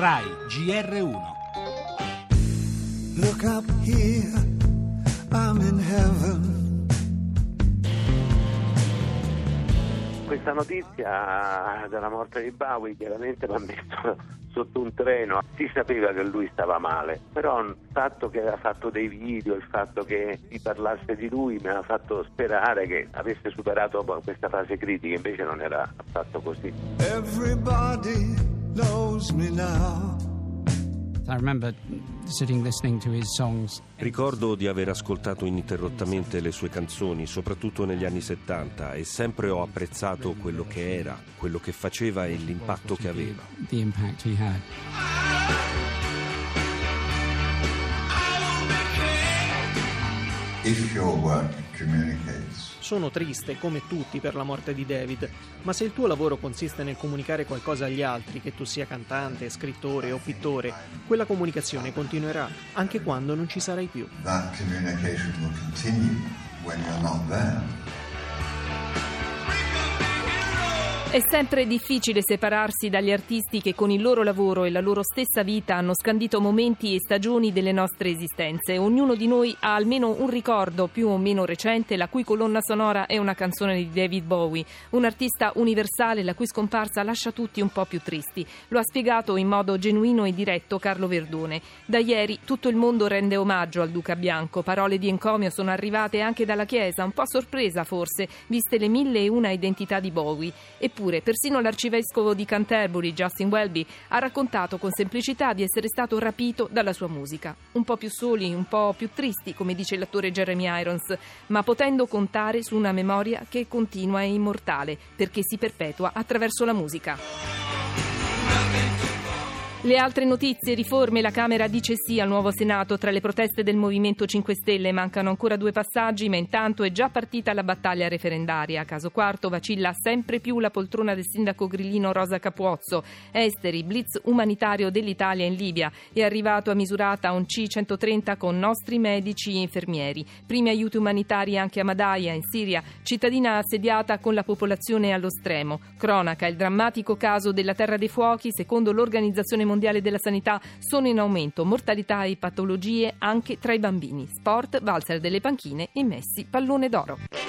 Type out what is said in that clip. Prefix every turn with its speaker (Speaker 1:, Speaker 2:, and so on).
Speaker 1: RAI GR1
Speaker 2: Look up here, I'm in heaven.
Speaker 3: Questa notizia della morte di Bowie chiaramente mi ha messo sotto un treno, si sapeva che lui stava male, però il fatto che aveva fatto dei video, il fatto che si parlasse di lui mi ha fatto sperare che avesse superato questa fase critica, invece non era affatto così.
Speaker 2: Everybody
Speaker 4: Ricordo di aver ascoltato ininterrottamente le sue canzoni, soprattutto negli anni 70, e sempre ho apprezzato quello che era, quello che faceva e l'impatto che aveva.
Speaker 5: The impact he had.
Speaker 6: If your work communicates
Speaker 7: Sono triste, come tutti, per la morte di David, ma se il tuo lavoro consiste nel comunicare qualcosa agli altri, che tu sia cantante, scrittore o pittore, quella comunicazione continuerà anche quando non ci sarai più.
Speaker 6: that communication will continue when you're not there.
Speaker 8: È sempre difficile separarsi dagli artisti che con il loro lavoro e la loro stessa vita hanno scandito momenti e stagioni delle nostre esistenze. Ognuno di noi ha almeno un ricordo più o meno recente, la cui colonna sonora è una canzone di David Bowie, un artista universale la cui scomparsa lascia tutti un po' più tristi. Lo ha spiegato in modo genuino e diretto Carlo Verdone. Da ieri tutto il mondo rende omaggio al Duca Bianco. Parole di encomio sono arrivate anche dalla Chiesa, un po' a sorpresa forse, viste le mille e una identità di Bowie. Eppure, persino l'arcivescovo di Canterbury, Justin Welby, ha raccontato con semplicità di essere stato rapito dalla sua musica. Un po' più soli, un po' più tristi, come dice l'attore Jeremy Irons, ma potendo contare su una memoria che continua e immortale, perché si perpetua attraverso la musica. Le altre notizie, riforme, la Camera dice sì al nuovo Senato tra le proteste del Movimento 5 Stelle. Mancano ancora due passaggi, ma intanto è già partita la battaglia referendaria. Caso quarto vacilla sempre più la poltrona del sindaco grillino Rosa Capuozzo. Esteri, blitz umanitario dell'Italia in Libia. È arrivato a misurata un C-130 con nostri medici e infermieri. Primi aiuti umanitari anche a Madaya, in Siria. Cittadina assediata con la popolazione allo stremo. Cronaca, il drammatico caso della Terra dei Fuochi, secondo l'Organizzazione Mondiale della Sanità sono in aumento mortalità e patologie anche tra i bambini. Sport, valzer delle panchine e Messi pallone d'oro.